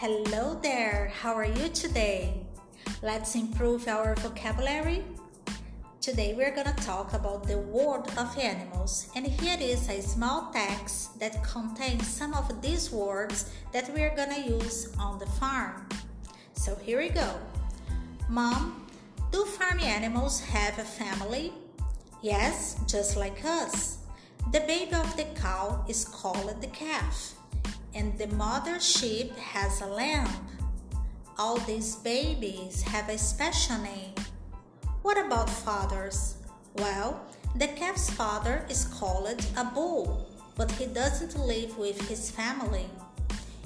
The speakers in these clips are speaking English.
Hello there, how are you today? Let's improve our vocabulary. Today we're gonna talk about the world of animals, and here is a small text that contains some of these words that we're gonna use on the farm. So here we go. Mom, do farm animals have a family? Yes, just like us. The baby of the cow is called the calf and the mother sheep has a lamb. All these babies have a special name. What about fathers? Well, the calf's father is called a bull, but he doesn't live with his family.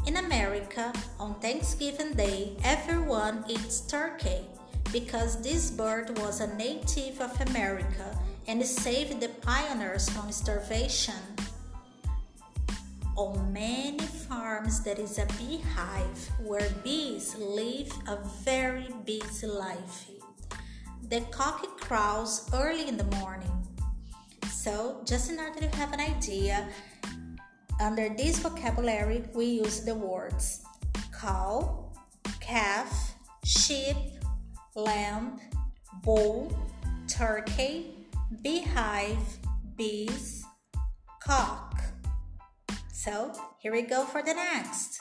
In America, on Thanksgiving Day, everyone eats turkey because this bird was a native of America and saved the pioneers from starvation. Oh, on many farms, there is a beehive where bees live a very busy life. The cock crows early in the morning. So, just in order to have an idea, under this vocabulary, we use the words cow, calf, sheep, lamb, bull, turkey, beehive, bees, cock. So here we go for the next.